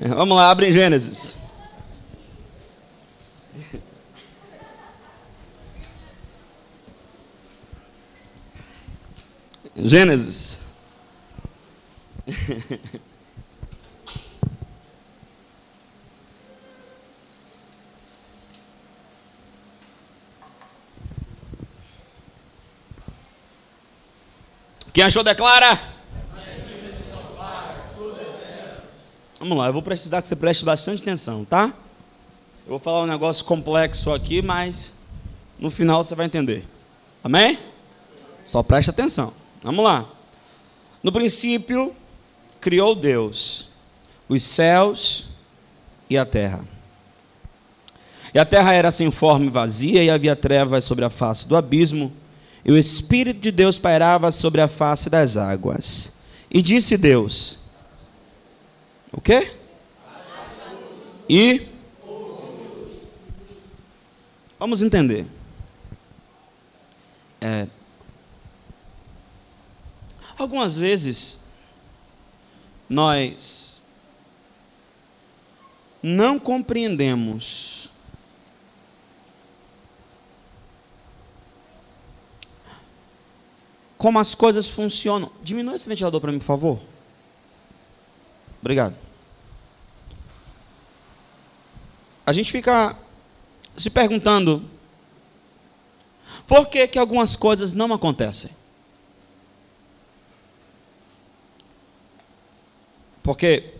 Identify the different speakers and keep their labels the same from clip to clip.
Speaker 1: Vamos lá, abre em Gênesis. Gênesis. Quem achou, declara. Vamos lá, eu vou precisar que você preste bastante atenção, tá? Eu vou falar um negócio complexo aqui, mas no final você vai entender. Amém? Só preste atenção. Vamos lá. No princípio, criou Deus os céus e a terra. E a terra era sem forma e vazia, e havia trevas sobre a face do abismo, e o Espírito de Deus pairava sobre a face das águas. E disse Deus: O quê? E. Vamos entender. É, algumas vezes, nós não compreendemos como as coisas funcionam. Diminui esse ventilador para mim, por favor. Obrigado. A gente fica se perguntando por que, que algumas coisas não acontecem. Porque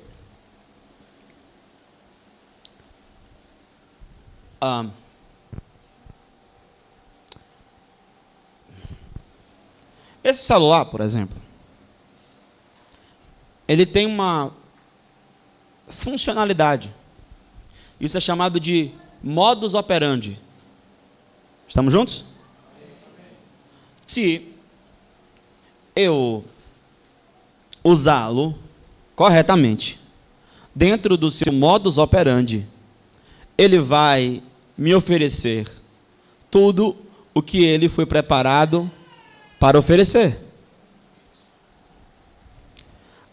Speaker 1: ah, Esse celular, por exemplo, ele tem uma funcionalidade. Isso é chamado de modus operandi. Estamos juntos? Se eu usá-lo corretamente, dentro do seu modus operandi, ele vai me oferecer tudo o que ele foi preparado para oferecer.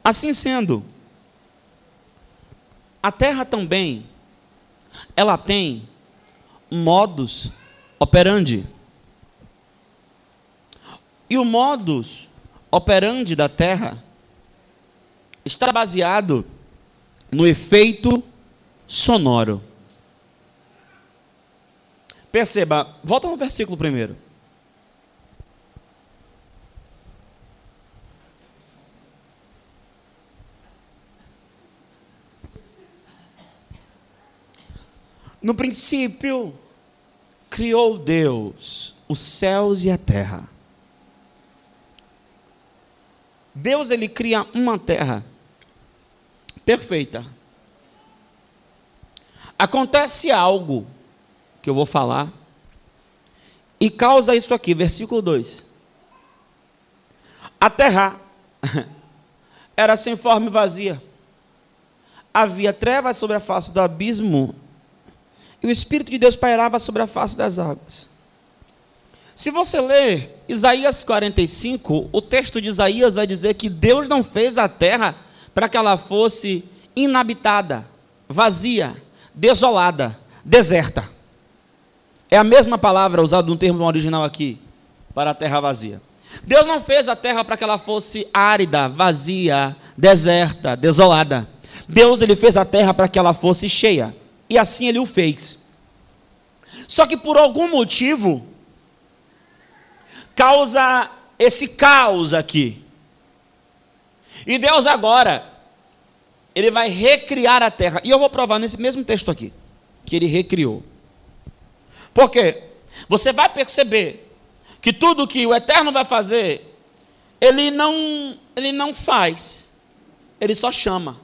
Speaker 1: Assim sendo, a terra também ela tem modus operandi. E o modus operandi da terra está baseado no efeito sonoro. Perceba, volta no versículo primeiro. No princípio, criou Deus os céus e a terra. Deus ele cria uma terra perfeita. Acontece algo que eu vou falar e causa isso aqui, versículo 2. A terra era sem forma e vazia. Havia trevas sobre a face do abismo e o Espírito de Deus pairava sobre a face das águas. Se você ler Isaías 45, o texto de Isaías vai dizer que Deus não fez a terra para que ela fosse inabitada, vazia, desolada, deserta. É a mesma palavra usada no termo original aqui, para a terra vazia. Deus não fez a terra para que ela fosse árida, vazia, deserta, desolada. Deus ele fez a terra para que ela fosse cheia. E assim ele o fez. Só que por algum motivo, causa esse caos aqui. E Deus agora, ele vai recriar a terra. E eu vou provar nesse mesmo texto aqui, que ele recriou. Por quê? Você vai perceber que tudo que o Eterno vai fazer, ele não, ele não faz, ele só chama.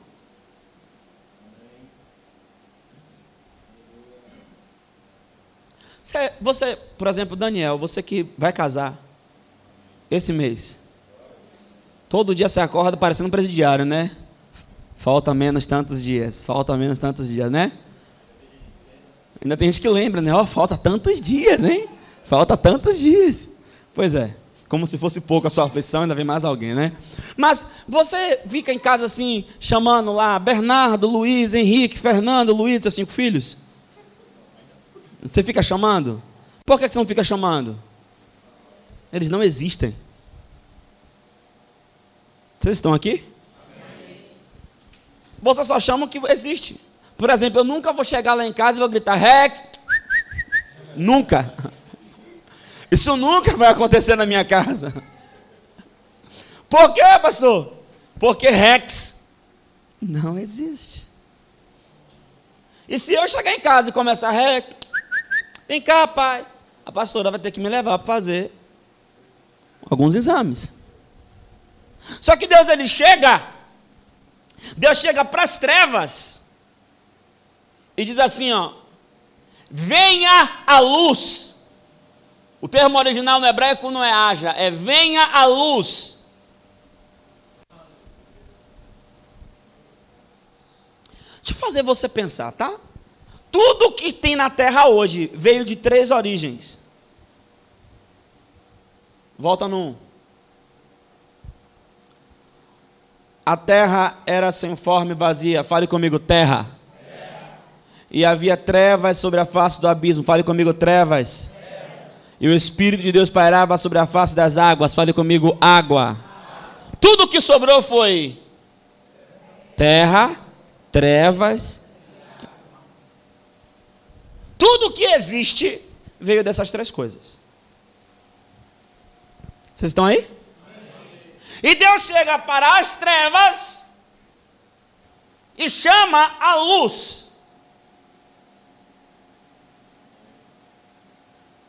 Speaker 1: Você, você, por exemplo, Daniel, você que vai casar esse mês. Todo dia você acorda parecendo um presidiário, né? Falta menos tantos dias, falta menos tantos dias, né? Ainda tem gente que lembra, né? Ó, oh, falta tantos dias, hein? Falta tantos dias. Pois é. Como se fosse pouco a sua aflição, ainda vem mais alguém, né? Mas você fica em casa assim, chamando lá Bernardo, Luiz, Henrique, Fernando, Luiz, seus cinco filhos? Você fica chamando? Por que você não fica chamando? Eles não existem. Vocês estão aqui? Você só chama o que existe. Por exemplo, eu nunca vou chegar lá em casa e vou gritar Rex. Nunca. Isso nunca vai acontecer na minha casa. Por quê, pastor? Porque Rex não existe. E se eu chegar em casa e começar Rex, vem cá, pai. A pastora vai ter que me levar para fazer alguns exames. Só que Deus ele chega, Deus chega para as trevas e diz assim, ó: Venha a luz. O termo original no hebraico não é haja, é venha a luz. Deixa eu fazer você pensar, tá? Tudo que tem na terra hoje veio de três origens. Volta no. A terra era sem forma e vazia. Fale comigo, terra. terra. E havia trevas sobre a face do abismo. Fale comigo, trevas. E o Espírito de Deus pairava sobre a face das águas. Fale comigo, água. Tudo que sobrou foi terra, trevas. Tudo que existe veio dessas três coisas. Vocês estão aí? E Deus chega para as trevas e chama a luz.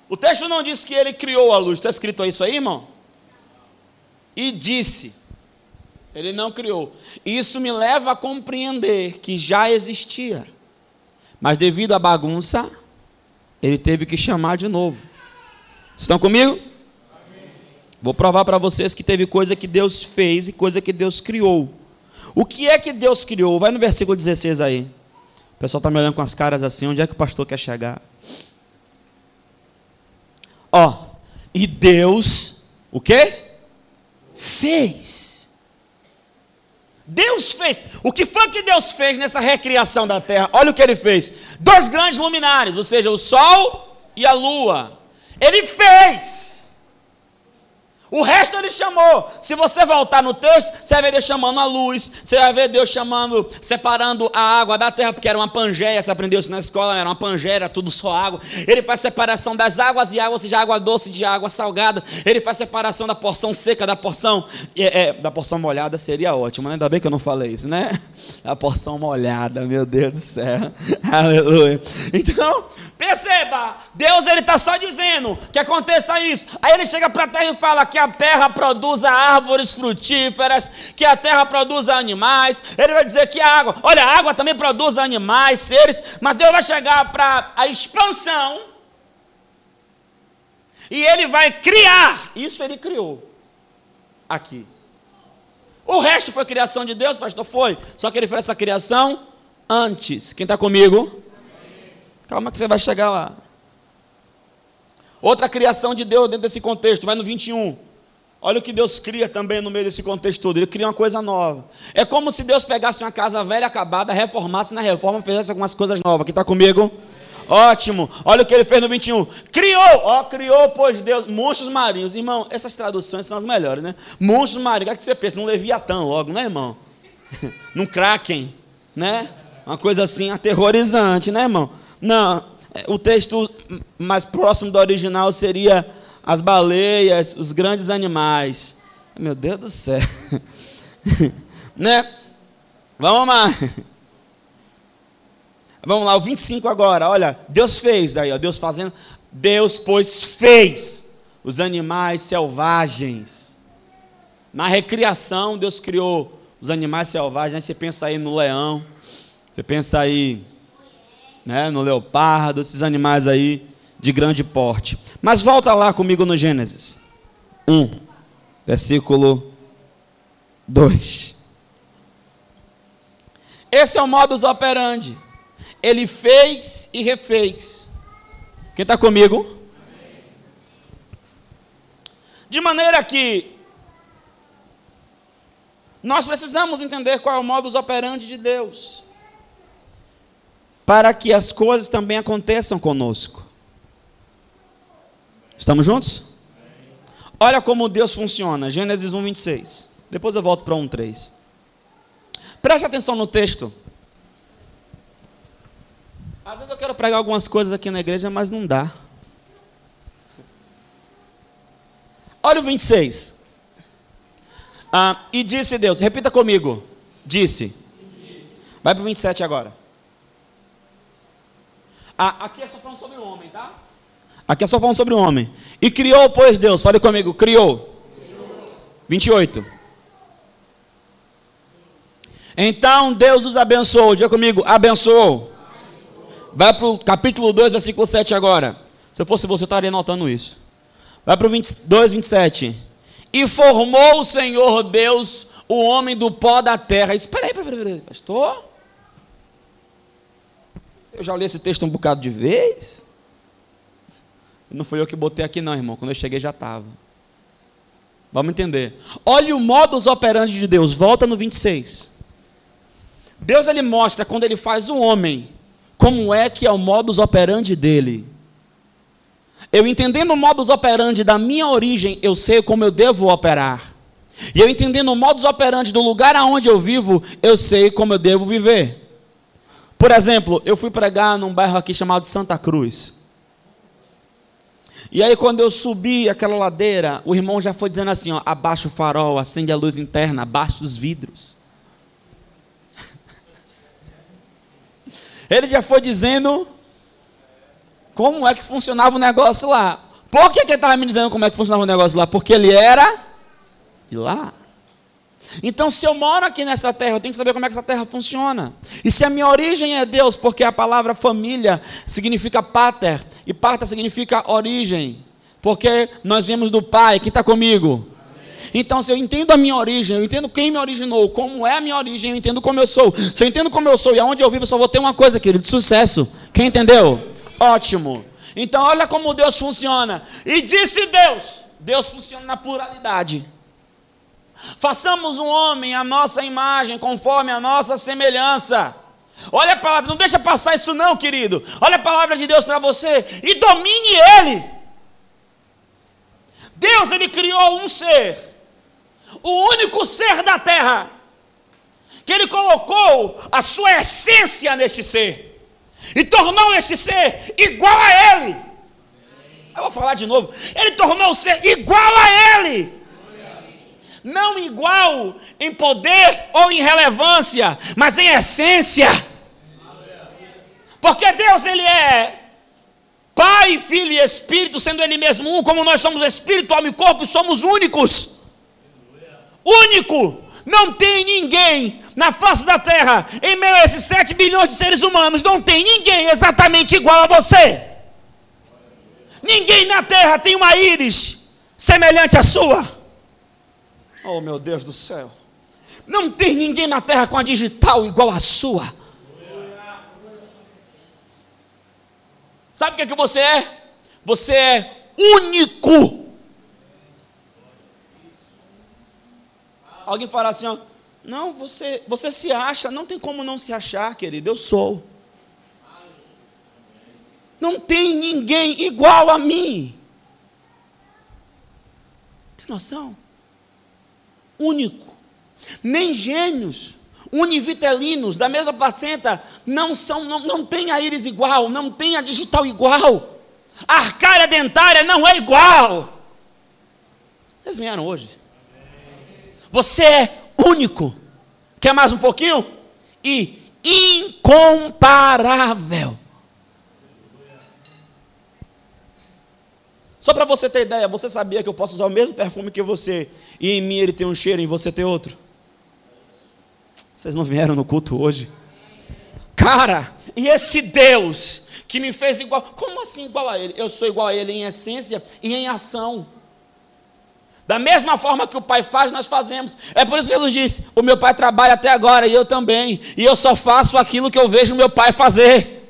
Speaker 1: O texto não diz que ele criou a luz. Está escrito isso aí, irmão? E disse. Ele não criou. Isso me leva a compreender que já existia. Mas devido à bagunça, ele teve que chamar de novo. Estão comigo? Amém. Vou provar para vocês que teve coisa que Deus fez e coisa que Deus criou. O que é que Deus criou? Vai no versículo 16 aí. O pessoal está me olhando com as caras assim. Onde é que o pastor quer chegar? Ó, e Deus, o que? Fez. Deus fez. O que foi que Deus fez nessa recriação da terra? Olha o que ele fez: dois grandes luminares, ou seja, o sol e a lua. Ele fez. O resto ele chamou. Se você voltar no texto, você vai ver Deus chamando a luz, você vai ver Deus chamando, separando a água da terra, porque era uma pangeia, você aprendeu isso na escola, era uma pangeia, era tudo só água. Ele faz separação das águas e água, seja água doce de água salgada. Ele faz separação da porção seca da porção, é, é, da porção molhada seria ótimo, né? Ainda bem que eu não falei isso, né? A porção molhada, meu Deus do céu. Aleluia. Então, Perceba, Deus ele está só dizendo que aconteça isso. Aí ele chega para a terra e fala que a terra produza árvores frutíferas, que a terra produza animais. Ele vai dizer que a água, olha, a água também produz animais, seres, mas Deus vai chegar para a expansão e ele vai criar. Isso ele criou aqui. O resto foi criação de Deus, pastor? Foi. Só que ele fez essa criação antes. Quem está comigo? Calma que você vai chegar lá. Outra criação de Deus dentro desse contexto, vai no 21. Olha o que Deus cria também no meio desse contexto todo. Ele cria uma coisa nova. É como se Deus pegasse uma casa velha, acabada, reformasse na reforma, fizesse algumas coisas novas. Quem está comigo? Ótimo. Olha o que ele fez no 21. Criou, ó, criou, pois Deus, monstros marinhos. Irmão, essas traduções são as melhores, né? Monstros marinhos. O que, é você pensa? Num Leviatã logo, né, irmão? Num Kraken, né? Uma coisa assim aterrorizante, né, irmão? Não, é, o texto mais próximo do original seria as baleias, os grandes animais. Meu Deus do céu. né? Vamos lá. Vamos lá, o 25 agora. Olha, Deus fez daí, ó, Deus fazendo. Deus, pois, fez os animais selvagens. Na recriação, Deus criou os animais selvagens. Aí você pensa aí no leão, você pensa aí né, no leopardo, esses animais aí de grande porte. Mas volta lá comigo no Gênesis 1, versículo 2. Esse é o modus operandi. Ele fez e refez. Quem está comigo? De maneira que nós precisamos entender qual é o modus operandi de Deus, para que as coisas também aconteçam conosco. Estamos juntos? Olha como Deus funciona, Gênesis 1, 26. Depois eu volto para 1, 3. Preste atenção no texto. Às vezes eu quero pregar algumas coisas aqui na igreja, mas não dá. Olha o 26. Ah, e disse Deus, repita comigo. Disse. Vai para o 27 agora. Ah, aqui é só falando sobre o homem, tá? Aqui é só falando sobre o homem. E criou, pois Deus, fale comigo, criou. criou. 28. Então Deus os abençoou. Diga comigo, abençoou. Vai para o capítulo 2, versículo 7 agora. Se eu fosse você, eu estaria anotando isso. Vai para o 22, 27. E formou o Senhor Deus o homem do pó da terra. Espera aí, espera aí, pastor. Eu já li esse texto um bocado de vez. Não foi eu que botei aqui, não, irmão. Quando eu cheguei já estava. Vamos entender. Olha o modus operandi de Deus. Volta no 26. Deus ele mostra quando ele faz o homem como é que é o modus operandi dele. Eu entendendo o modus operandi da minha origem, eu sei como eu devo operar. E eu entendendo o modus operandi do lugar aonde eu vivo, eu sei como eu devo viver. Por exemplo, eu fui pregar num bairro aqui chamado Santa Cruz. E aí quando eu subi aquela ladeira, o irmão já foi dizendo assim, ó, abaixa o farol, acende a luz interna, abaixa os vidros. Ele já foi dizendo como é que funcionava o negócio lá. Por que, que ele estava me dizendo como é que funcionava o negócio lá? Porque ele era de lá. Então, se eu moro aqui nessa terra, eu tenho que saber como é que essa terra funciona. E se a minha origem é Deus, porque a palavra família significa pater, e pater significa origem, porque nós viemos do Pai, que está comigo. Então, se eu entendo a minha origem, eu entendo quem me originou, como é a minha origem, eu entendo como eu sou. Se eu entendo como eu sou e aonde eu vivo, eu só vou ter uma coisa, querido, de sucesso. Quem entendeu? Ótimo. Então olha como Deus funciona. E disse Deus: Deus funciona na pluralidade. Façamos um homem à nossa imagem, conforme a nossa semelhança. Olha a palavra, não deixa passar isso não, querido. Olha a palavra de Deus para você e domine ele. Deus ele criou um ser, o único ser da terra, que ele colocou a sua essência neste ser e tornou este ser igual a Ele. Eu vou falar de novo. Ele tornou o ser igual a Ele. Não igual em poder ou em relevância, mas em essência. Porque Deus, Ele é Pai, Filho e Espírito, sendo Ele mesmo um, como nós somos Espírito, alma e corpo, somos únicos. Único. Não tem ninguém na face da terra, em meio a esses 7 bilhões de seres humanos, não tem ninguém exatamente igual a você. Ninguém na terra tem uma íris semelhante à sua. Oh, meu Deus do céu. Não tem ninguém na terra com a digital igual à sua. Sabe o que, é que você é? Você é único. Alguém falar assim, ó, não, você, você se acha, não tem como não se achar, querido, eu sou. Não tem ninguém igual a mim. Tem noção? Único. Nem gêmeos, univitelinos, da mesma placenta, não são, não, não tem a íris igual, não tem a digital igual. A arcária dentária não é igual. Vocês vieram hoje. Você é único. Quer mais um pouquinho? E incomparável. Só para você ter ideia, você sabia que eu posso usar o mesmo perfume que você e em mim ele tem um cheiro e em você tem outro? Vocês não vieram no culto hoje? Cara, e esse Deus que me fez igual, como assim igual a ele? Eu sou igual a ele em essência e em ação. Da mesma forma que o Pai faz, nós fazemos. É por isso que Jesus disse: O meu Pai trabalha até agora e eu também. E eu só faço aquilo que eu vejo meu Pai fazer.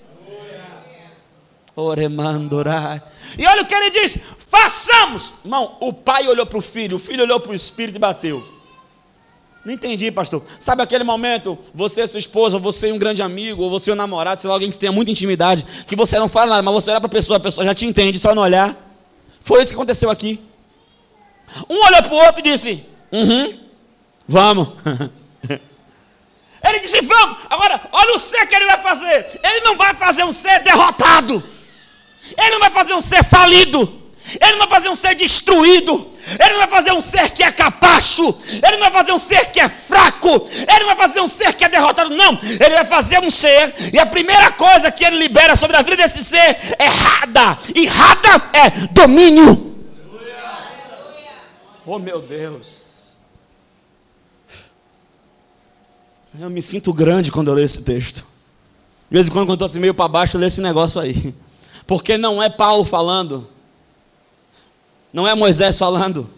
Speaker 1: Oremandorai. E olha o que ele diz: Façamos! Irmão, o pai olhou para o filho, o filho olhou para o espírito e bateu. Não entendi, pastor. Sabe aquele momento, você, sua esposa, você um grande amigo, ou você um namorado, sei lá, alguém que tenha muita intimidade, que você não fala nada, mas você olha para a pessoa, a pessoa já te entende, só não olhar. Foi isso que aconteceu aqui. Um olhou para o outro e disse: Uhum, vamos. Ele disse: Vamos. Agora, olha o ser que ele vai fazer. Ele não vai fazer um ser derrotado. Ele não vai fazer um ser falido. Ele não vai fazer um ser destruído. Ele não vai fazer um ser que é capacho. Ele não vai fazer um ser que é fraco. Ele não vai fazer um ser que é derrotado. Não. Ele vai fazer um ser. E a primeira coisa que ele libera sobre a vida desse ser é rada. E rada é domínio. Oh meu Deus. Eu me sinto grande quando eu leio esse texto. De vez em quando, quando eu estou assim meio para baixo, eu leio esse negócio aí. Porque não é Paulo falando. Não é Moisés falando.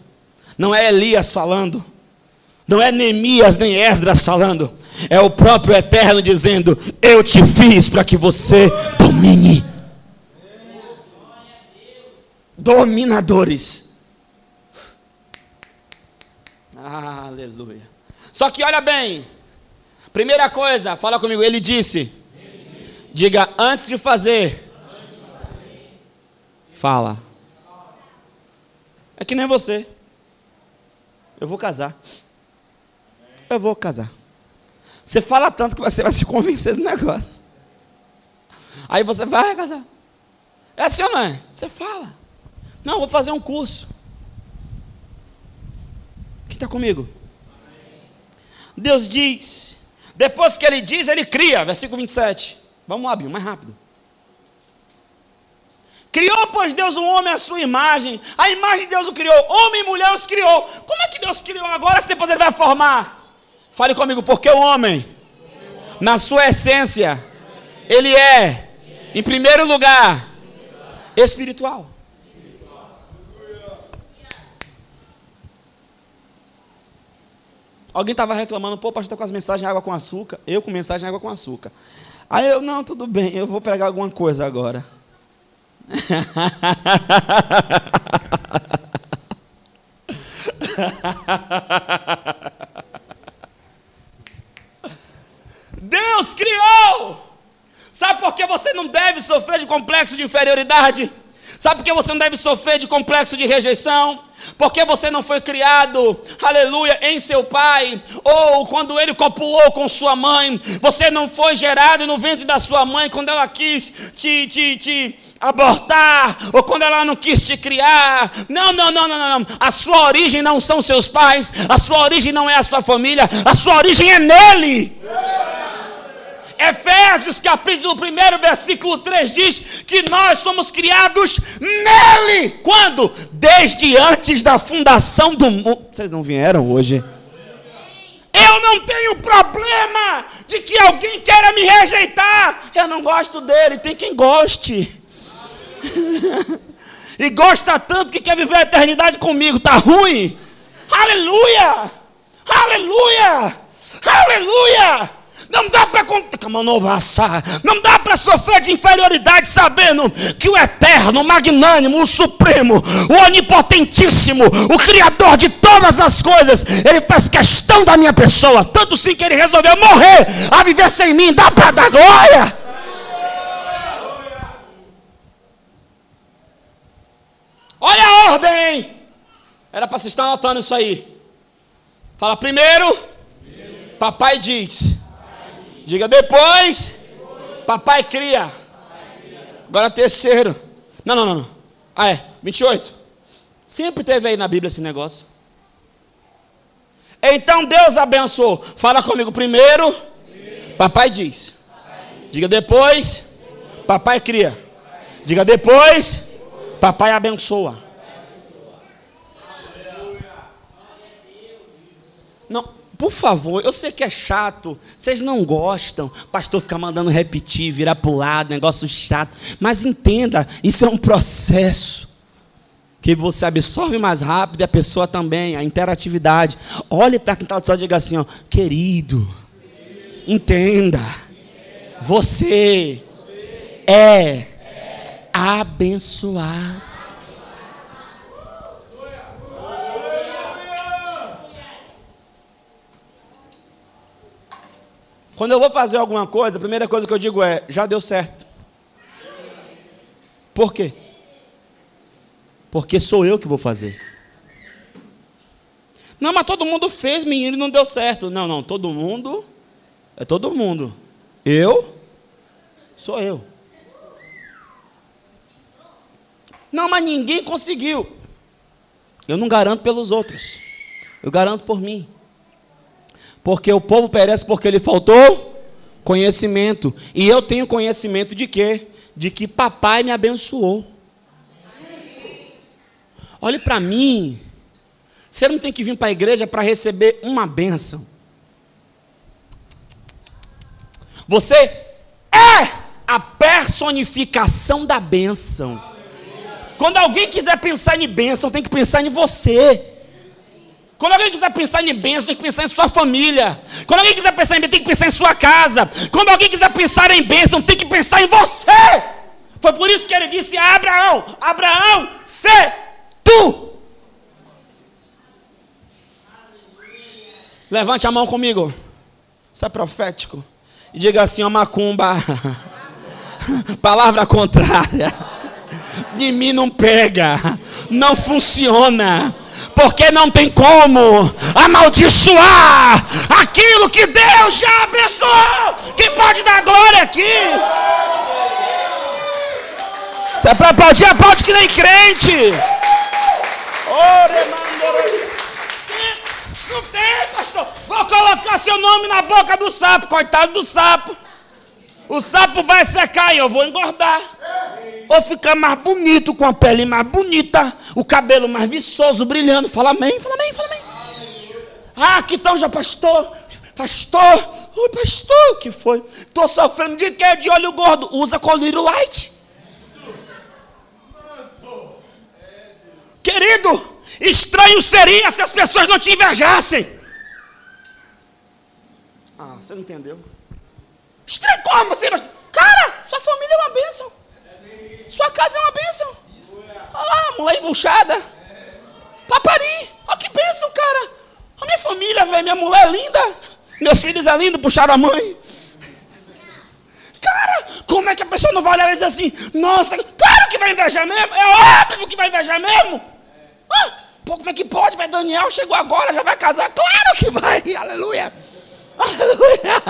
Speaker 1: Não é Elias falando. Não é Neemias nem Esdras falando. É o próprio Eterno dizendo: Eu te fiz para que você domine. Dominadores. Aleluia. Só que olha bem. Primeira coisa, fala comigo. Ele disse. Diga antes de fazer. Fala. É que nem você. Eu vou casar. Eu vou casar. Você fala tanto que você vai se convencer do negócio. Aí você vai casar. É assim ou não é? Você fala. Não, vou fazer um curso. Quem está comigo? Deus diz. Depois que ele diz, ele cria. Versículo 27. Vamos lá, Binho, mais rápido. Criou, pois, Deus o um homem à sua imagem. A imagem de Deus o criou. Homem e mulher os criou. Como é que Deus criou agora se depois ele vai formar? Fale comigo, porque o homem, na sua essência, ele é, em primeiro lugar, espiritual. Alguém estava reclamando, pô, pastor, tá com as mensagens água com açúcar. Eu com mensagem água com açúcar. Aí eu, não, tudo bem, eu vou pregar alguma coisa agora. Deus criou. Sabe por que você não deve sofrer de complexo de inferioridade? Sabe por que você não deve sofrer de complexo de rejeição? Porque você não foi criado, aleluia, em seu pai, ou quando ele copulou com sua mãe, você não foi gerado no ventre da sua mãe quando ela quis te, te, te abortar, ou quando ela não quis te criar. Não, não, não, não, não, não. A sua origem não são seus pais, a sua origem não é a sua família, a sua origem é nele. Efésios capítulo 1, versículo 3 diz que nós somos criados nele. Quando? Desde antes da fundação do mundo. Vocês não vieram hoje? Eu não tenho problema de que alguém queira me rejeitar. Eu não gosto dele, tem quem goste. e gosta tanto que quer viver a eternidade comigo. Tá ruim? Aleluia! Aleluia! Aleluia! Não dá para não dá para sofrer de inferioridade sabendo que o eterno, o magnânimo, o supremo, o onipotentíssimo, o criador de todas as coisas, ele faz questão da minha pessoa, tanto sim que ele resolveu morrer a viver sem mim. Dá para dar glória? Olha a ordem. Era para você estar anotando isso aí. Fala primeiro. Papai diz. Diga depois, papai cria. Agora terceiro. Não, não, não. Ah, é. 28. Sempre teve aí na Bíblia esse negócio. Então Deus abençoou. Fala comigo primeiro. Papai diz. Diga depois. Papai cria. Diga depois. Papai abençoa. Não, por favor, eu sei que é chato, vocês não gostam, pastor ficar mandando repetir, virar para o lado, negócio chato, mas entenda, isso é um processo que você absorve mais rápido e a pessoa também, a interatividade. Olhe para quem está do e diga assim, ó, querido, entenda, você é abençoado. Quando eu vou fazer alguma coisa, a primeira coisa que eu digo é: já deu certo. Por quê? Porque sou eu que vou fazer. Não, mas todo mundo fez, menino, e não deu certo. Não, não, todo mundo é todo mundo. Eu sou eu. Não, mas ninguém conseguiu. Eu não garanto pelos outros. Eu garanto por mim. Porque o povo perece porque lhe faltou conhecimento. E eu tenho conhecimento de quê? De que papai me abençoou. Olhe para mim. Você não tem que vir para a igreja para receber uma bênção. Você é a personificação da bênção. Quando alguém quiser pensar em bênção, tem que pensar em você. Quando alguém quiser pensar em bênção, tem que pensar em sua família. Quando alguém quiser pensar em bênção, tem que pensar em sua casa. Quando alguém quiser pensar em bênção, tem que pensar em você. Foi por isso que ele disse a Abraão: Abraão, se tu. Levante a mão comigo. Isso é profético. E diga assim: ó, macumba. Palavra contrária. De mim não pega. Não funciona porque não tem como amaldiçoar aquilo que Deus já abençoou. Quem pode dar glória aqui? Se é para aplaudir, aplaude que nem crente. Não tem, pastor. Vou colocar seu nome na boca do sapo, coitado do sapo. O sapo vai secar e eu vou engordar. Ou ficar mais bonito, com a pele mais bonita, o cabelo mais viçoso, brilhando. Fala amém, fala amém, fala amém. Ah, que tal já, pastor? Pastor, oi pastor, o que foi? Estou sofrendo de quê? De olho gordo. Usa colírio light. Querido, estranho seria se as pessoas não te invejassem. Ah, você não entendeu? Como assim? Cara, sua família é uma bênção. Sua casa é uma bênção. Ah, mulher embuchada. Papari. Olha que bênção, cara. A minha família, velho, minha mulher é linda. Meus filhos é lindo, puxaram a mãe. Cara, como é que a pessoa não vai olhar e dizer assim, nossa, claro que vai invejar mesmo, é óbvio que vai invejar mesmo. Ah, pô, como é que pode, vai Daniel chegou agora, já vai casar? Claro que vai, aleluia. Aleluia.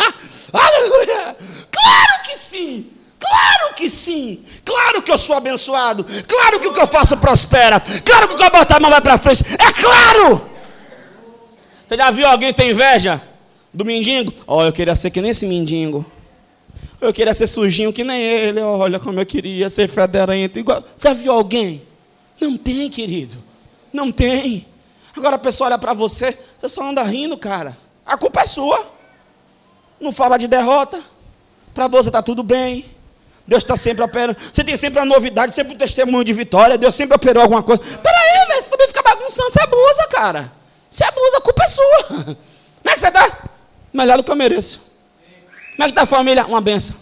Speaker 1: Aleluia! Claro que sim! Claro que sim! Claro que eu sou abençoado! Claro que o que eu faço prospera! Claro que o que eu botar a mão vai para frente! É claro! Você já viu alguém ter inveja do mendigo? Ó, oh, eu queria ser que nem esse mendigo. Eu queria ser sujinho que nem ele. Olha como eu queria ser federento igual. Você viu alguém? Não tem, querido. Não tem. Agora a pessoa olha para você, você só anda rindo, cara. A culpa é sua não fala de derrota. Para você está tudo bem. Deus está sempre operando. Você tem sempre uma novidade, sempre um testemunho de vitória. Deus sempre operou alguma coisa. Peraí, velho, você também fica bagunçando. Você abusa, cara. Você abusa, a culpa é sua. Como é que você está? Melhor do que eu mereço. Como é que está a família? Uma benção.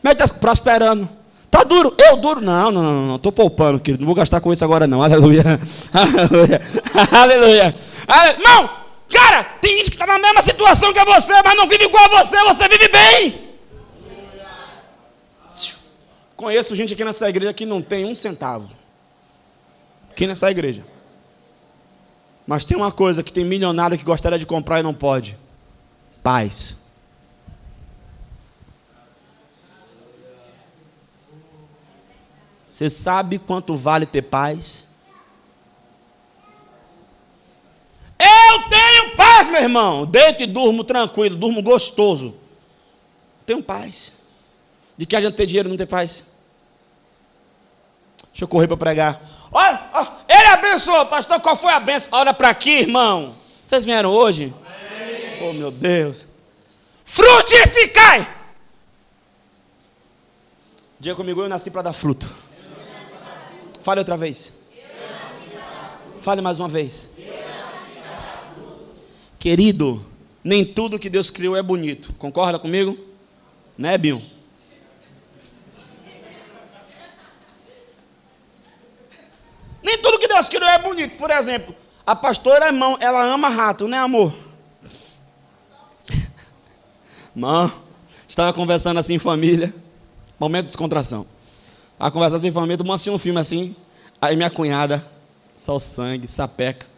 Speaker 1: Como é que está prosperando? Está duro? Eu duro? Não, não, não, não. Estou poupando, querido. Não vou gastar com isso agora, não. Aleluia. Aleluia. Aleluia. Aleluia. Não! Cara, tem gente que está na mesma situação que você, mas não vive igual a você, você vive bem. Conheço gente aqui nessa igreja que não tem um centavo. Aqui nessa igreja. Mas tem uma coisa que tem milionário que gostaria de comprar e não pode: paz. Você sabe quanto vale ter paz? Eu tenho paz, meu irmão. Deito e durmo tranquilo, durmo gostoso. Tenho paz. De que a gente ter dinheiro e não ter paz? Deixa eu correr para pregar. Olha, olha, ele abençoou, pastor. Qual foi a benção? Olha para aqui, irmão. Vocês vieram hoje? Amém. Oh, meu Deus. Frutificai. Diga comigo, eu nasci para dar fruto. Fale outra vez. Fale mais uma vez. Querido, nem tudo que Deus criou é bonito. Concorda comigo? Né, Bill? Nem tudo que Deus criou é bonito. Por exemplo, a pastora irmão, ela ama rato, né, amor? Mão, Estava conversando assim em família. Momento de descontração. Estava conversando assim em família, tomando assim um filme assim. Aí minha cunhada, só sangue, sapeca.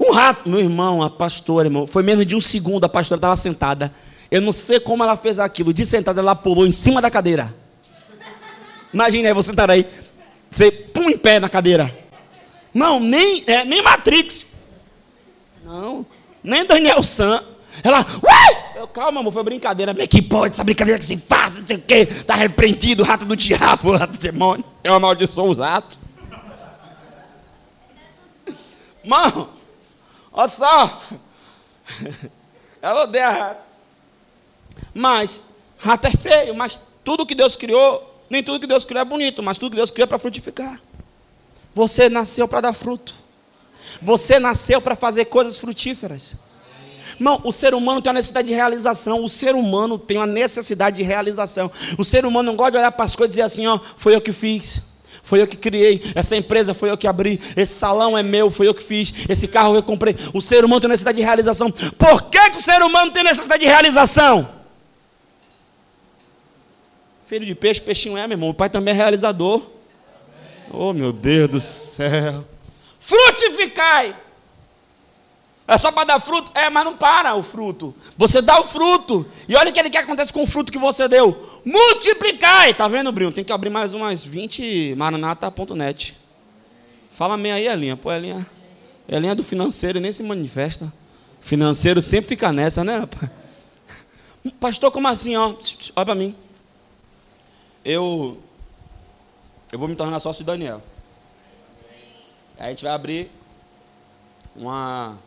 Speaker 1: Um rato! Meu irmão, a pastora, irmão, foi menos de um segundo, a pastora estava sentada. Eu não sei como ela fez aquilo. De sentada, ela pulou em cima da cadeira. Imagina aí, você estar aí, você pum em pé na cadeira. Não, nem, é, nem Matrix. Não, nem Daniel San. Ela, ué! Eu, calma, amor, foi brincadeira. Como é que pode essa brincadeira que se faz, não sei o quê. Está repreendido, rato do diabo, rato do demônio. Eu amaldiçoo os ratos. Mano, olha só. Ela odeia rato. Mas, rato é feio, mas tudo que Deus criou, nem tudo que Deus criou é bonito, mas tudo que Deus criou é para frutificar. Você nasceu para dar fruto. Você nasceu para fazer coisas frutíferas. Irmão, o ser humano tem uma necessidade de realização. O ser humano tem uma necessidade de realização. O ser humano não gosta de olhar para as coisas e dizer assim: ó, foi eu que fiz. Foi eu que criei, essa empresa foi eu que abri, esse salão é meu, foi eu que fiz, esse carro eu comprei. O ser humano tem necessidade de realização. Por que, que o ser humano tem necessidade de realização? Filho de peixe, peixinho é, meu irmão. O pai também é realizador. Oh, meu Deus do céu. Frutificai. É só para dar fruto? É, mas não para o fruto. Você dá o fruto. E olha o que ele quer que aconteça com o fruto que você deu. Multiplicai. Tá vendo, Bruno? Tem que abrir mais umas 20 maranata.net. Fala meio aí, Elinha. Pô, Elinha. Elinha é do financeiro nem se manifesta. Financeiro sempre fica nessa, né, rapaz? Pastor, como assim, ó? Olha para mim. Eu eu vou me tornar sócio de Daniel. Aí a gente vai abrir uma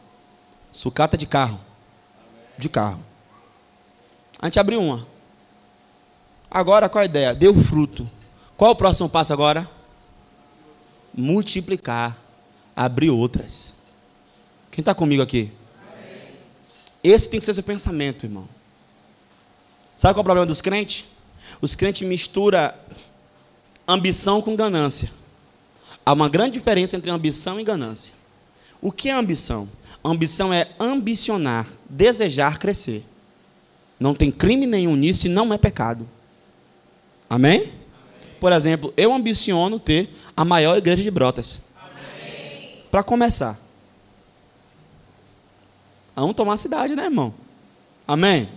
Speaker 1: Sucata de carro. De carro. A gente abriu uma. Agora qual a ideia? Deu fruto. Qual o próximo passo agora? Multiplicar. Abrir outras. Quem está comigo aqui? Esse tem que ser seu pensamento, irmão. Sabe qual é o problema dos crentes? Os crentes misturam ambição com ganância. Há uma grande diferença entre ambição e ganância. O que é ambição? Ambição é ambicionar, desejar crescer. Não tem crime nenhum nisso e não é pecado. Amém? Amém. Por exemplo, eu ambiciono ter a maior igreja de Brotas. Para começar. Vamos tomar a cidade, né, irmão? Amém? Amém?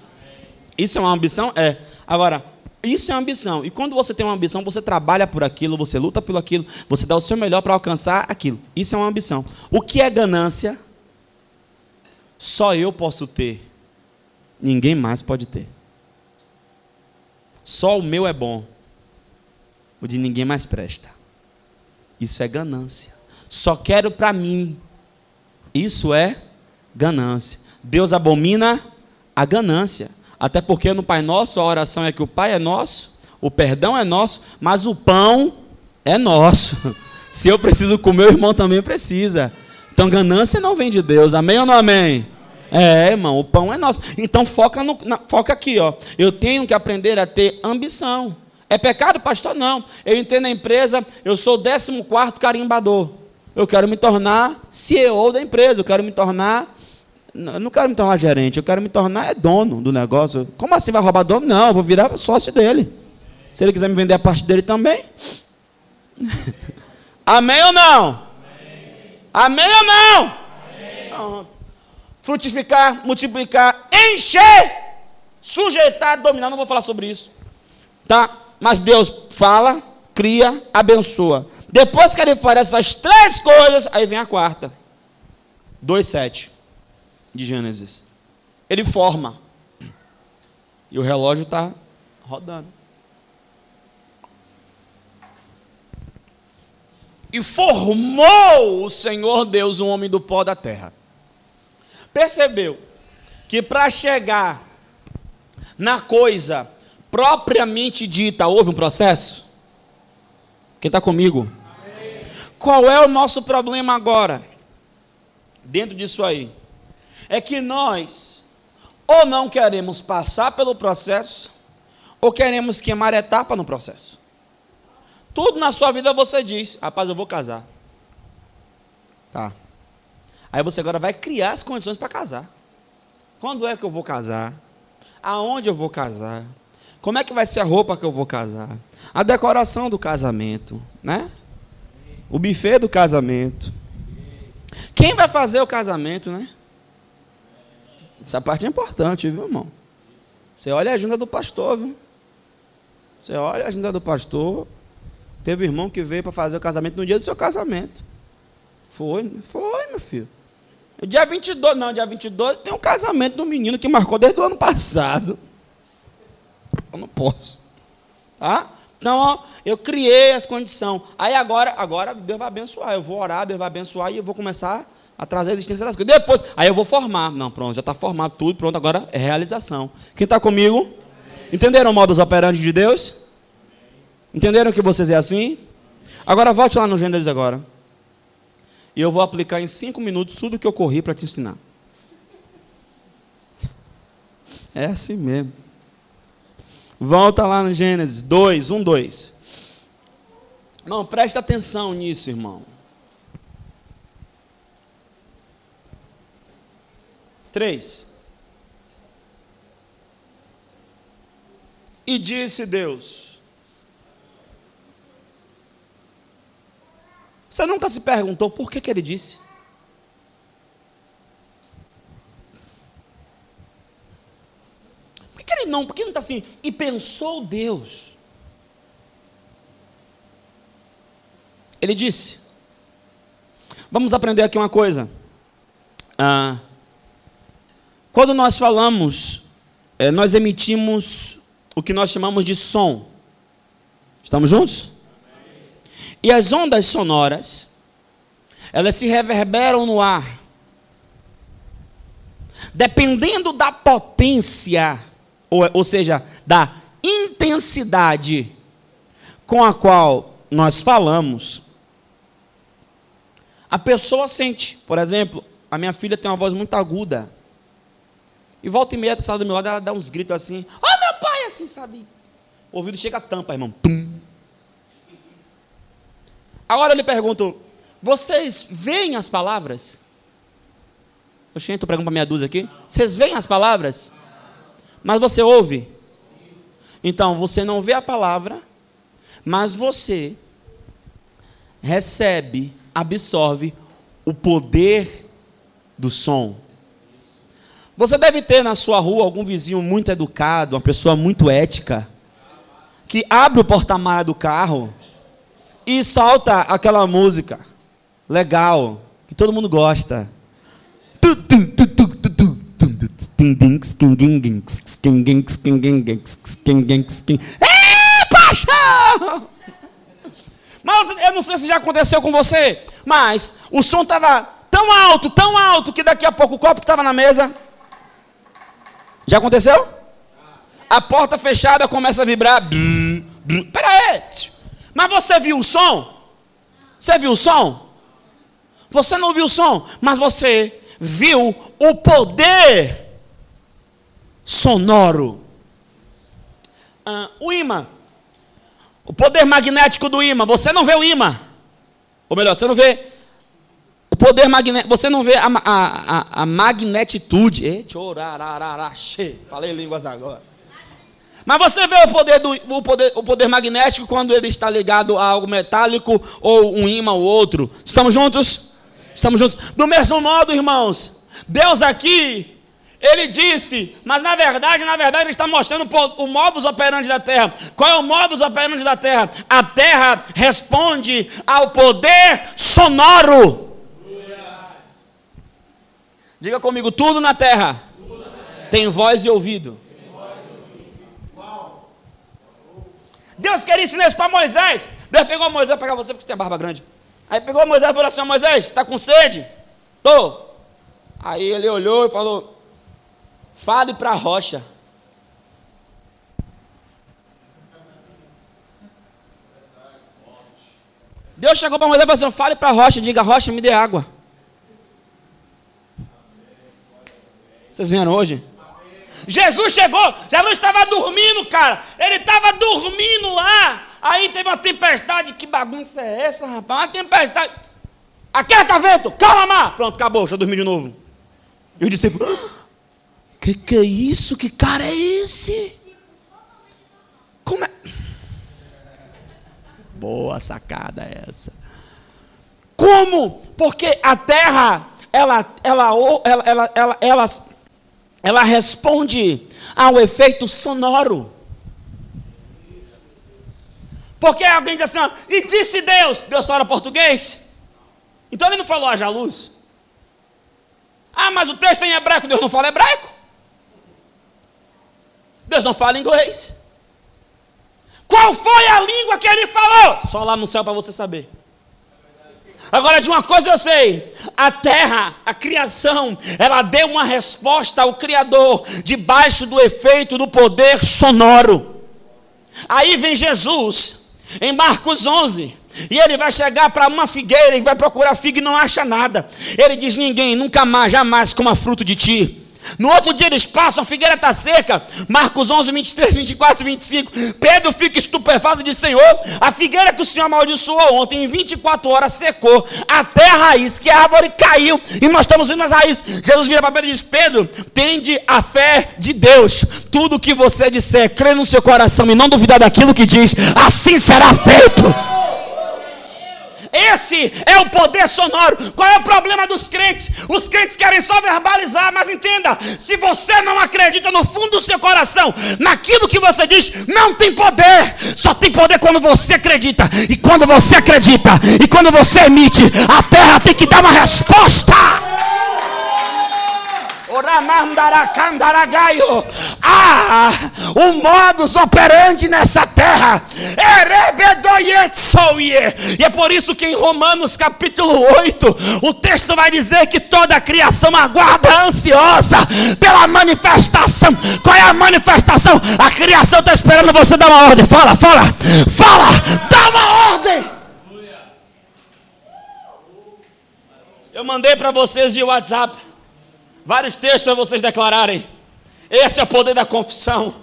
Speaker 1: Isso é uma ambição? É. Agora, isso é ambição. E quando você tem uma ambição, você trabalha por aquilo, você luta por aquilo, você dá o seu melhor para alcançar aquilo. Isso é uma ambição. O que é ganância? Só eu posso ter. Ninguém mais pode ter. Só o meu é bom. O de ninguém mais presta. Isso é ganância. Só quero para mim. Isso é ganância. Deus abomina a ganância. Até porque no Pai Nosso a oração é que o Pai é nosso, o perdão é nosso, mas o pão é nosso. Se eu preciso comer, o irmão também precisa. Então ganância não vem de Deus. Amém ou não amém? É, irmão, o pão é nosso. Então foca, no, na, foca aqui, ó. Eu tenho que aprender a ter ambição. É pecado, pastor? Não. Eu entendo a empresa, eu sou o 14 carimbador. Eu quero me tornar CEO da empresa, eu quero me tornar. Eu não quero me tornar gerente, eu quero me tornar é dono do negócio. Como assim vai roubar dono? Não, eu vou virar sócio dele. Se ele quiser me vender a parte dele também. Amém ou não? Amém, Amém ou não? Amém frutificar, multiplicar, encher, sujeitar, dominar. Não vou falar sobre isso. Tá? Mas Deus fala, cria, abençoa. Depois que ele faz essas três coisas, aí vem a quarta. 2,7 de Gênesis. Ele forma. E o relógio está rodando. E formou o Senhor Deus um homem do pó da terra Percebeu que para chegar na coisa propriamente dita, houve um processo? Quem está comigo? Amém. Qual é o nosso problema agora? Dentro disso aí. É que nós ou não queremos passar pelo processo, ou queremos queimar etapa no processo. Tudo na sua vida você diz, rapaz, eu vou casar. Tá. Aí você agora vai criar as condições para casar. Quando é que eu vou casar? Aonde eu vou casar? Como é que vai ser a roupa que eu vou casar? A decoração do casamento, né? O buffet do casamento. Quem vai fazer o casamento, né? Essa parte é importante, viu, irmão? Você olha a agenda do pastor, viu? Você olha a agenda do pastor. Teve um irmão que veio para fazer o casamento no dia do seu casamento. Foi, foi, meu filho. O dia 22, não, dia 22 tem um casamento do menino que marcou desde o ano passado. Eu não posso. Tá? Então, ó, eu criei as condições. Aí agora, agora Deus vai abençoar. Eu vou orar, Deus vai abençoar e eu vou começar a trazer a existência das coisas. Depois, aí eu vou formar. Não, pronto, já está formado tudo, pronto, agora é realização. Quem está comigo? Entenderam o modus operandi de Deus? Entenderam que vocês é assim? Agora volte lá no Gênesis agora. E eu vou aplicar em cinco minutos tudo o que eu corri para te ensinar. É assim mesmo. Volta lá no Gênesis 2, 1, 2. Não, presta atenção nisso, irmão. 3. E disse Deus: Você nunca se perguntou por que, que ele disse? Por que, que ele não? Por que não está assim? E pensou Deus. Ele disse. Vamos aprender aqui uma coisa. Ah, quando nós falamos, é, nós emitimos o que nós chamamos de som. Estamos juntos? E as ondas sonoras, elas se reverberam no ar. Dependendo da potência, ou, ou seja, da intensidade com a qual nós falamos, a pessoa sente. Por exemplo, a minha filha tem uma voz muito aguda. E volta e meia, tá do meu lado, ela dá uns gritos assim. Oh, meu pai, assim, sabe? O ouvido chega a tampa, irmão. Tum. Agora eu lhe pergunto: vocês veem as palavras? Eu estou pregando para meia dúzia aqui. Vocês veem as palavras? Mas você ouve? Então, você não vê a palavra, mas você recebe, absorve o poder do som. Você deve ter na sua rua algum vizinho muito educado, uma pessoa muito ética, que abre o porta-malas do carro e solta aquela música legal, que todo mundo gosta. Ei, paixão! Mas eu não sei se já aconteceu com você, mas o som estava tão alto, tão alto, que daqui a pouco o copo que estava na mesa já aconteceu? A porta fechada começa a vibrar. Espera aí. Mas você viu o som? Você viu o som? Você não viu o som, mas você viu o poder sonoro. Ah, o imã. O poder magnético do imã. Você não vê o imã. Ou melhor, você não vê o poder magnético, você não vê a, a, a, a magnetitude. Falei línguas agora. Mas você vê o poder, do, o, poder, o poder magnético quando ele está ligado a algo metálico ou um imã ou outro. Estamos juntos? Estamos juntos. Do mesmo modo, irmãos, Deus aqui, ele disse, mas na verdade, na verdade, ele está mostrando o modus operandi da terra. Qual é o modus operandi da terra? A terra responde ao poder sonoro. Diga comigo, tudo na terra, tudo na terra. Tem, voz e ouvido. tem voz e ouvido. Deus queria ensinar isso para Moisés. Deus pegou Moisés para você porque você tem barba grande. Aí pegou Moisés e falou assim: Moisés, está com sede? Tô. Aí ele olhou e falou: Fale para a rocha. Deus chegou para Moisés e falou assim: Fale para a rocha, diga: Rocha, me dê água. Vocês vieram hoje? Jesus chegou, Jesus estava dormindo, cara. Ele estava dormindo lá. Aí teve uma tempestade. Que bagunça é essa, rapaz? Uma tempestade. Aquieta, vento! Calma, mar! Pronto, acabou, deixa eu dormir de novo. E disse. Ah, que que é isso? Que cara é esse? Como é? Boa sacada essa. Como? Porque a terra, ela, ela, ela, ela, ela, ela, ela responde ao efeito sonoro. Porque alguém diz assim, e disse Deus, Deus fala português? Então ele não falou haja luz. Ah, mas o texto é em hebraico, Deus não fala hebraico. Deus não fala inglês. Qual foi a língua que ele falou? Só lá no céu para você saber. Agora, de uma coisa eu sei: a terra, a criação, ela deu uma resposta ao Criador, debaixo do efeito do poder sonoro. Aí vem Jesus, em Marcos 11, e ele vai chegar para uma figueira e vai procurar figa e não acha nada. Ele diz: Ninguém nunca mais, jamais coma fruto de ti. No outro dia eles passam, a figueira está seca. Marcos 11, 23, 24, 25. Pedro fica estupefato e diz: Senhor, a figueira que o Senhor amaldiçoou ontem, em 24 horas secou. Até a raiz, que a árvore caiu. E nós estamos vendo as raízes. Jesus vira para Pedro e diz: Pedro, tende a fé de Deus. Tudo que você disser, crê no seu coração e não duvidar daquilo que diz, assim será feito. Esse é o poder sonoro. Qual é o problema dos crentes? Os crentes querem só verbalizar, mas entenda: se você não acredita no fundo do seu coração, naquilo que você diz, não tem poder. Só tem poder quando você acredita. E quando você acredita, e quando você emite, a terra tem que dar uma resposta. O modus operandi nessa terra. E é por isso que em Romanos capítulo 8, o texto vai dizer que toda a criação aguarda ansiosa pela manifestação. Qual é a manifestação? A criação está esperando você dar uma ordem. Fala, fala, fala, dá uma ordem. Eu mandei para vocês de WhatsApp vários textos para vocês declararem. Esse é o poder da confissão.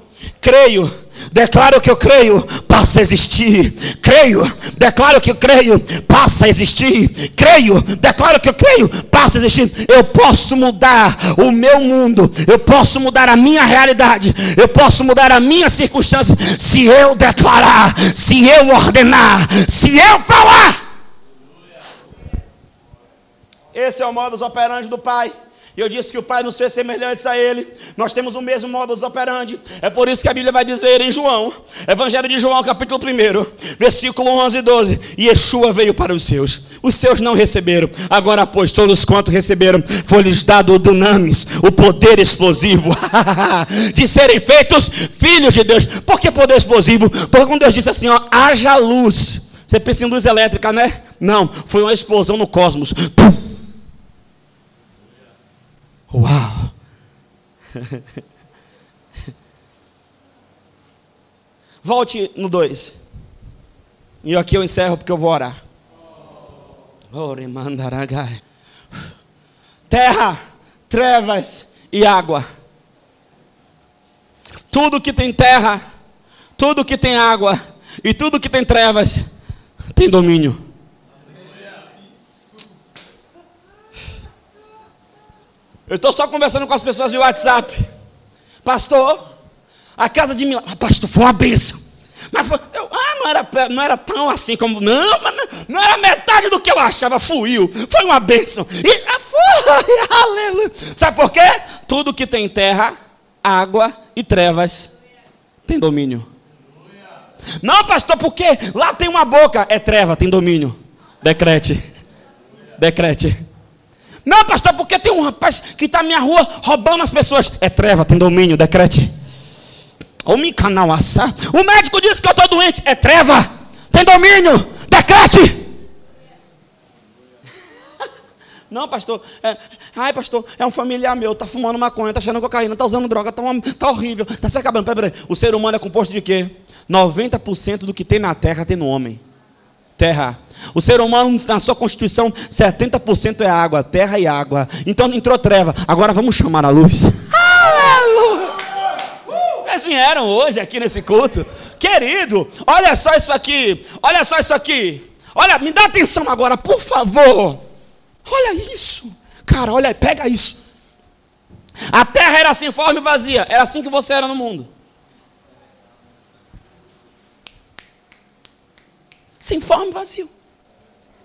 Speaker 1: Creio, declaro que eu creio, passa a existir. Creio, declaro que eu creio, passa a existir. Creio, declaro que eu creio, passa a existir. Eu posso mudar o meu mundo, eu posso mudar a minha realidade, eu posso mudar a minha circunstância se eu declarar, se eu ordenar, se eu falar. Esse é o modus operandi do Pai. E eu disse que o Pai nos fez semelhantes a Ele. Nós temos o mesmo modus operandi. É por isso que a Bíblia vai dizer em João, Evangelho de João, capítulo 1, versículo 11 e 12: E Yeshua veio para os seus. Os seus não receberam. Agora, pois, todos quanto receberam, foi-lhes dado o dunamis, o poder explosivo, de serem feitos filhos de Deus. Por que poder explosivo? Porque quando Deus disse assim: ó, haja luz. Você pensa em luz elétrica, né? Não, foi uma explosão no cosmos. Pum! Uau! Volte no 2. E aqui eu encerro porque eu vou orar. Terra, trevas e água. Tudo que tem terra, tudo que tem água e tudo que tem trevas tem domínio. Eu estou só conversando com as pessoas no WhatsApp. Pastor, a casa de milagre. Ah, pastor, foi uma bênção. Mas eu, ah, não era, não era tão assim como. Não, não, não era metade do que eu achava, fluiu. Foi uma bênção. E ah, foi, aleluia. Sabe por quê? Tudo que tem terra, água e trevas tem domínio. Não, pastor, porque lá tem uma boca, é treva, tem domínio. Decrete. Decrete. Não, pastor, porque tem um rapaz que está na minha rua roubando as pessoas. É treva, tem domínio, decrete. O médico disse que eu estou doente. É treva, tem domínio, decrete. Não, pastor. É, ai, pastor, é um familiar meu, está fumando maconha, está cheirando cocaína, está usando droga, está tá horrível, está se acabando. O ser humano é composto de quê? 90% do que tem na terra tem no homem. Terra. O ser humano, na sua constituição, 70% é água, terra e água. Então entrou treva. Agora vamos chamar a luz. Aleluia! Vocês vieram hoje aqui nesse culto. Querido, olha só isso aqui. Olha só isso aqui. Olha, me dá atenção agora, por favor. Olha isso. Cara, olha, pega isso. A terra era sem forma e vazia. Era assim que você era no mundo. Sem forma e vazio.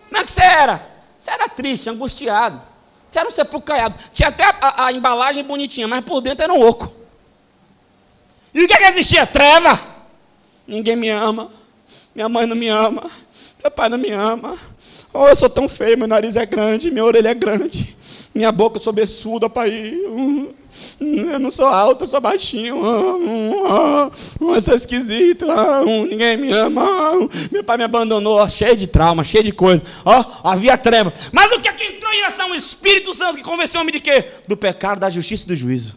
Speaker 1: Como é que você era? Você era triste, angustiado. Você era um sepulcro caiado. Tinha até a, a, a, embalagem bonitinha, mas por dentro era um oco. E o que, é que existia? Treva. Ninguém me ama. Minha mãe não me ama. Meu pai não me ama. Oh, eu sou tão feio, meu nariz é grande, minha orelha é grande. Minha boca, eu sou beçuda, pai. Eu não sou alto, eu sou baixinho. Eu sou esquisito. Ninguém me ama. Meu pai me abandonou, cheio de trauma, cheio de coisa. Ó, havia treva. Mas o que é que entrou em ação? O Espírito Santo que convenceu o homem de quê? Do pecado, da justiça e do juízo.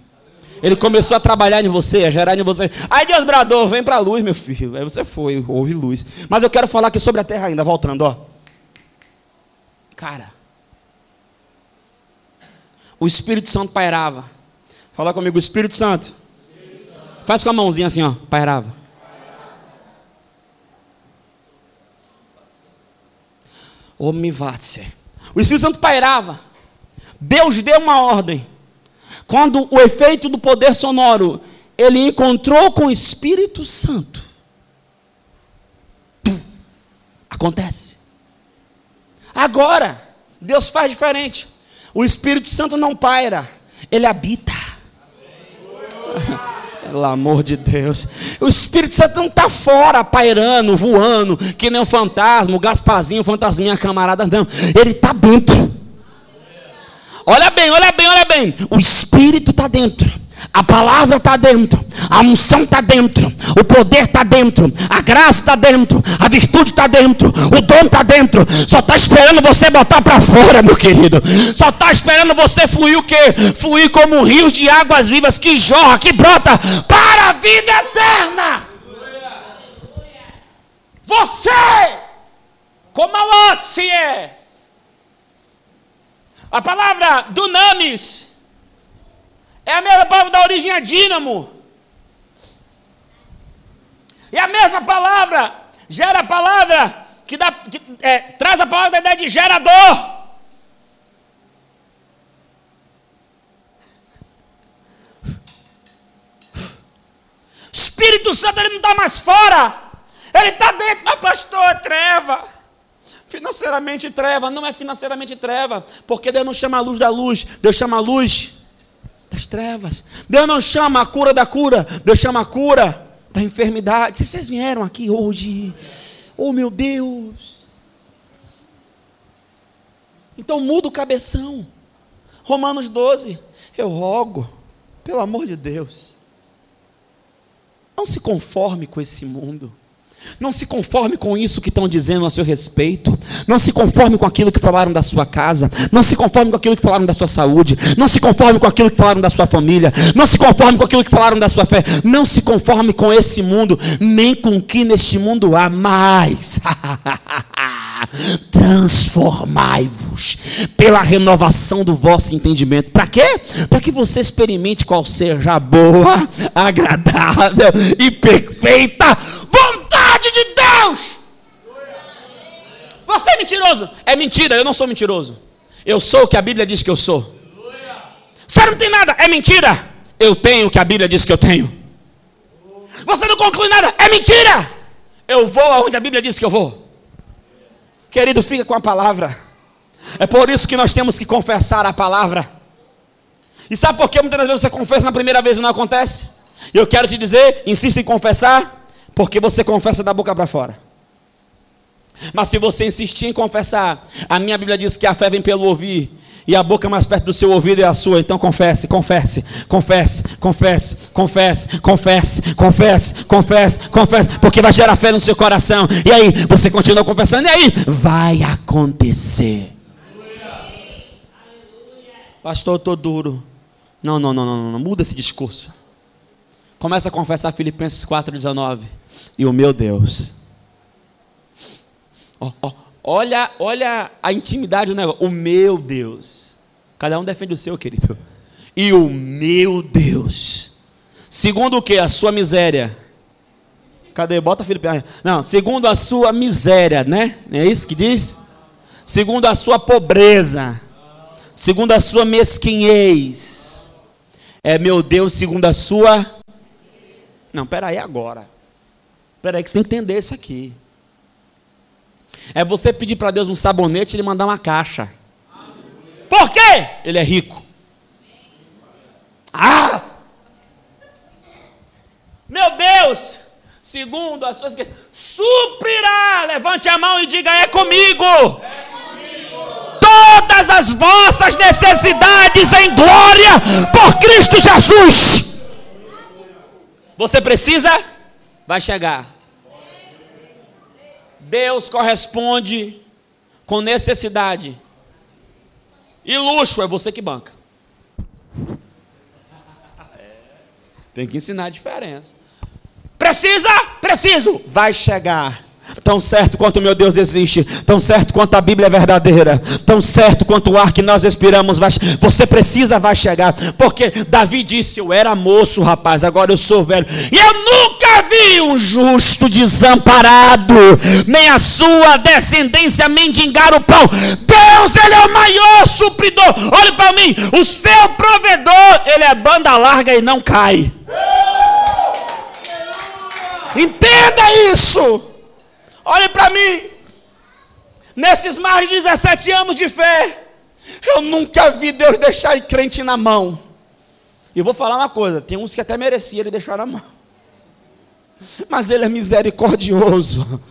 Speaker 1: Ele começou a trabalhar em você, a gerar em você. Aí Deus bradou, vem para a luz, meu filho. Aí você foi, houve luz. Mas eu quero falar aqui sobre a terra ainda, voltando, ó. Cara, o Espírito Santo pairava. Fala comigo, Espírito Santo. Espírito Santo. Faz com a mãozinha assim, ó, pairava. Omivatse. O Espírito Santo pairava. Deus deu uma ordem. Quando o efeito do poder sonoro ele encontrou com o Espírito Santo, acontece. Agora, Deus faz diferente. O Espírito Santo não paira, ele habita. Pelo amor de Deus. O Espírito Santo não está fora, pairando, voando, que nem um fantasma, o Gasparzinho, o fantasminha, camarada, não. Ele está dentro. Olha bem, olha bem, olha bem. O Espírito está dentro. A palavra está dentro, a unção está dentro, o poder está dentro, a graça está dentro, a virtude está dentro, o dom está dentro. Só está esperando você botar para fora, meu querido. Só está esperando você fluir o quê? Fluir como rios de águas vivas que jorra, que brota para a vida eterna. Você, como a se é. A palavra dunamis é a mesma palavra da origem a dínamo. E a mesma palavra gera a palavra que, dá, que é, traz a palavra da ideia de gerador. Espírito Santo ele não está mais fora. Ele está dentro, mas pastor, é treva. Financeiramente treva, não é financeiramente treva, porque Deus não chama a luz da luz, Deus chama a luz das trevas. Deus não chama a cura da cura, Deus chama a cura da enfermidade. Se vocês vieram aqui hoje, oh meu Deus. Então muda o cabeção. Romanos 12, eu rogo, pelo amor de Deus, não se conforme com esse mundo. Não se conforme com isso que estão dizendo a seu respeito. Não se conforme com aquilo que falaram da sua casa. Não se conforme com aquilo que falaram da sua saúde. Não se conforme com aquilo que falaram da sua família. Não se conforme com aquilo que falaram da sua fé. Não se conforme com esse mundo, nem com o que neste mundo há mais. Transformai-vos pela renovação do vosso entendimento. Para quê? Para que você experimente qual seja a boa, agradável e perfeita vontade de Deus. Você é mentiroso? É mentira, eu não sou mentiroso. Eu sou o que a Bíblia diz que eu sou. Você não tem nada? É mentira. Eu tenho o que a Bíblia diz que eu tenho. Você não conclui nada? É mentira. Eu vou aonde a Bíblia diz que eu vou. Querido, fica com a palavra. É por isso que nós temos que confessar a palavra. E sabe por que muitas vezes você confessa na primeira vez e não acontece? Eu quero te dizer, insista em confessar, porque você confessa da boca para fora. Mas se você insistir em confessar, a minha Bíblia diz que a fé vem pelo ouvir, e a boca mais perto do seu ouvido é a sua. Então confesse, confesse, confesse, confesse, confesse, confesse, confesse, confesse, confesse, porque vai gerar fé no seu coração. E aí, você continua confessando, e aí, vai acontecer. Pastor, eu estou duro. Não, não, não, não, não, muda esse discurso. Começa a confessar Filipenses 4,19 e o meu Deus. Oh, oh, olha, olha a intimidade do negócio. O meu Deus. Cada um defende o seu, querido. E o meu Deus. Segundo o que? A sua miséria. Cadê? Bota Felipe. Não, segundo a sua miséria, né? É isso que diz? Segundo a sua pobreza. Segundo a sua mesquinhez. É meu Deus, segundo a sua. Não, peraí agora. Peraí, que você tem que entender isso aqui. É você pedir para Deus um sabonete e ele mandar uma caixa. Por quê? Ele é rico. Ah! Meu Deus! Segundo as suas suprirá. Levante a mão e diga: é comigo. É. Todas as vossas necessidades em glória por Cristo Jesus. Você precisa? Vai chegar. Deus corresponde com necessidade. E luxo é você que banca. Tem que ensinar a diferença. Precisa? Preciso. Vai chegar. Tão certo quanto meu Deus existe, tão certo quanto a Bíblia é verdadeira, tão certo quanto o ar que nós respiramos, vai, você precisa, vai chegar. Porque Davi disse: Eu era moço, rapaz, agora eu sou velho. E eu nunca vi um justo desamparado, nem a sua descendência mendigar o pão. Deus, Ele é o maior supridor. Olhe para mim, o seu provedor, Ele é banda larga e não cai. Entenda isso. Olhe para mim. Nesses mais de 17 anos de fé, eu nunca vi Deus deixar crente na mão. E vou falar uma coisa: tem uns que até merecia ele deixar na mão. Mas ele é misericordioso.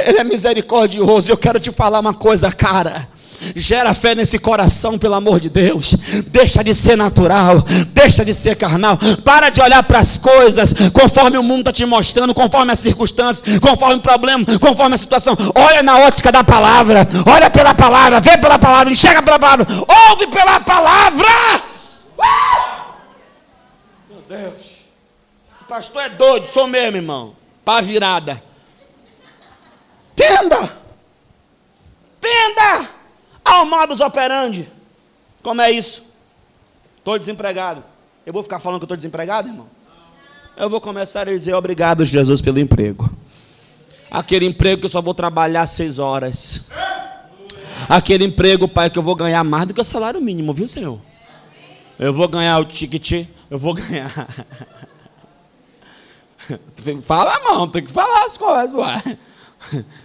Speaker 1: Ele é misericordioso. Eu quero te falar uma coisa, cara. Gera fé nesse coração, pelo amor de Deus. Deixa de ser natural, deixa de ser carnal. Para de olhar para as coisas conforme o mundo está te mostrando, conforme as circunstâncias, conforme o problema, conforme a situação. Olha na ótica da palavra, olha pela palavra, vê pela palavra, enxerga pela palavra, ouve pela palavra. Uh! Meu Deus, esse pastor é doido, sou mesmo, irmão. Pá virada. Tenda, tenda. Ao modus operandi. Como é isso? Estou desempregado. Eu vou ficar falando que estou desempregado, irmão? Eu vou começar a dizer obrigado, Jesus, pelo emprego. Aquele emprego que eu só vou trabalhar seis horas. Aquele emprego, pai, que eu vou ganhar mais do que o salário mínimo, viu, Senhor? Eu vou ganhar o ticket, eu vou ganhar. Fala, mão, tem que falar as coisas, ué.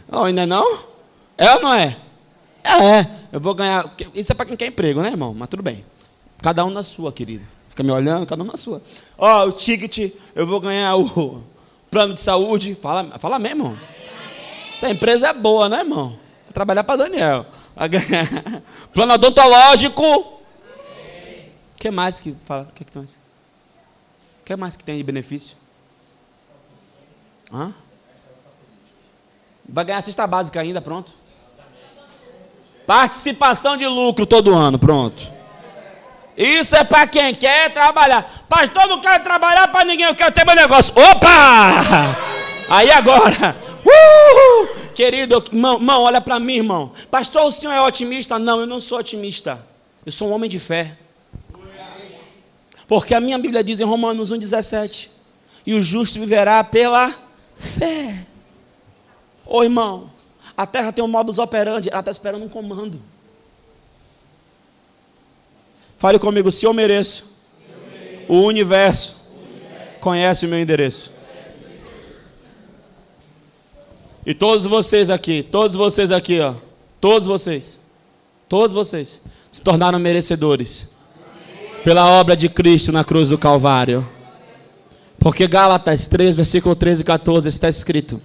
Speaker 1: Não, ainda não? É ou não é? É, eu vou ganhar. Isso é para quem quer emprego, né, irmão? Mas tudo bem. Cada um na sua, querido. Fica me olhando, cada um na sua. Ó, oh, o ticket, eu vou ganhar o plano de saúde. Fala, fala mesmo. Essa empresa é boa, né, irmão? Vou trabalhar para Daniel. plano odontológico. O que mais que fala? O que, que tem mais? O que mais que tem de benefício? Hã? Vai ganhar a cesta básica ainda, pronto. Participação de lucro todo ano, pronto. Isso é para quem quer trabalhar. Pastor, não quero trabalhar para ninguém, eu quero ter meu negócio. Opa! Aí agora. Uh! Querido, irmão, irmão olha para mim, irmão. Pastor, o senhor é otimista? Não, eu não sou otimista. Eu sou um homem de fé. Porque a minha Bíblia diz em Romanos 1,17: E o justo viverá pela fé. Ô irmão, a terra tem um modus operandi, ela está esperando um comando. Fale comigo, se eu mereço, se eu mereço o, universo, o universo conhece o meu endereço. E todos vocês aqui, todos vocês aqui, ó, todos vocês, todos vocês se tornaram merecedores pela obra de Cristo na cruz do Calvário. Porque Gálatas 3, versículo 13 e 14 está escrito: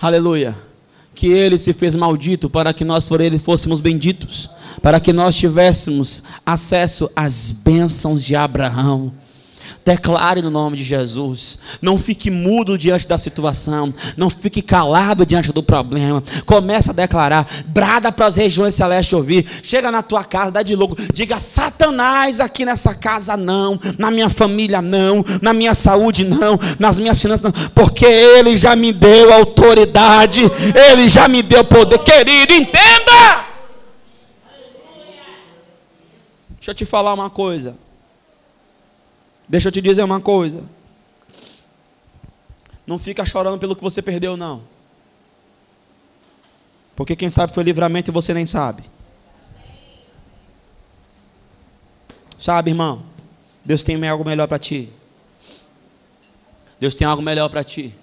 Speaker 1: Aleluia que ele se fez maldito para que nós por ele fôssemos benditos, para que nós tivéssemos acesso às bênçãos de Abraão. Declare no nome de Jesus. Não fique mudo diante da situação. Não fique calado diante do problema. Comece a declarar. Brada para as regiões celestes ouvir. Chega na tua casa, dá de louco. Diga: Satanás aqui nessa casa não. Na minha família não. Na minha saúde não. Nas minhas finanças não. Porque Ele já me deu autoridade. Ele já me deu poder. Querido, entenda. Deixa eu te falar uma coisa. Deixa eu te dizer uma coisa. Não fica chorando pelo que você perdeu, não. Porque quem sabe foi livramento e você nem sabe. Sabe, irmão? Deus tem algo melhor para ti. Deus tem algo melhor para ti.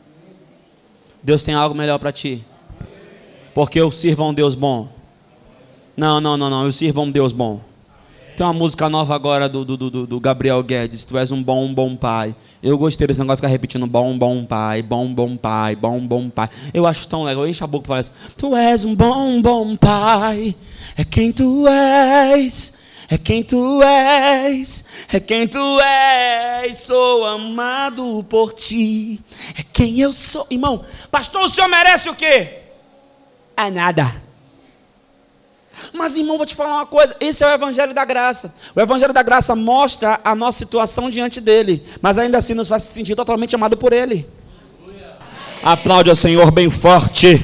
Speaker 1: Deus tem algo melhor para ti. Porque eu sirvo a um Deus bom. Não, não, não, não. Eu sirvo a um Deus bom. Tem uma música nova agora do, do, do, do, Gabriel Guedes. Tu és um bom, bom pai. Eu gostei desse negócio de ficar repetindo bom, bom pai, bom, bom pai, bom, bom pai. Eu acho tão legal. Enche a boca e fala assim, Tu és um bom, bom pai. É quem tu és. É quem tu és, é quem tu és, sou amado por ti, é quem eu sou. Irmão, pastor, o senhor merece o quê? É nada. Mas, irmão, vou te falar uma coisa: esse é o Evangelho da Graça. O Evangelho da Graça mostra a nossa situação diante dele, mas ainda assim nos faz se sentir totalmente amado por ele. Aplaude ao Senhor bem forte.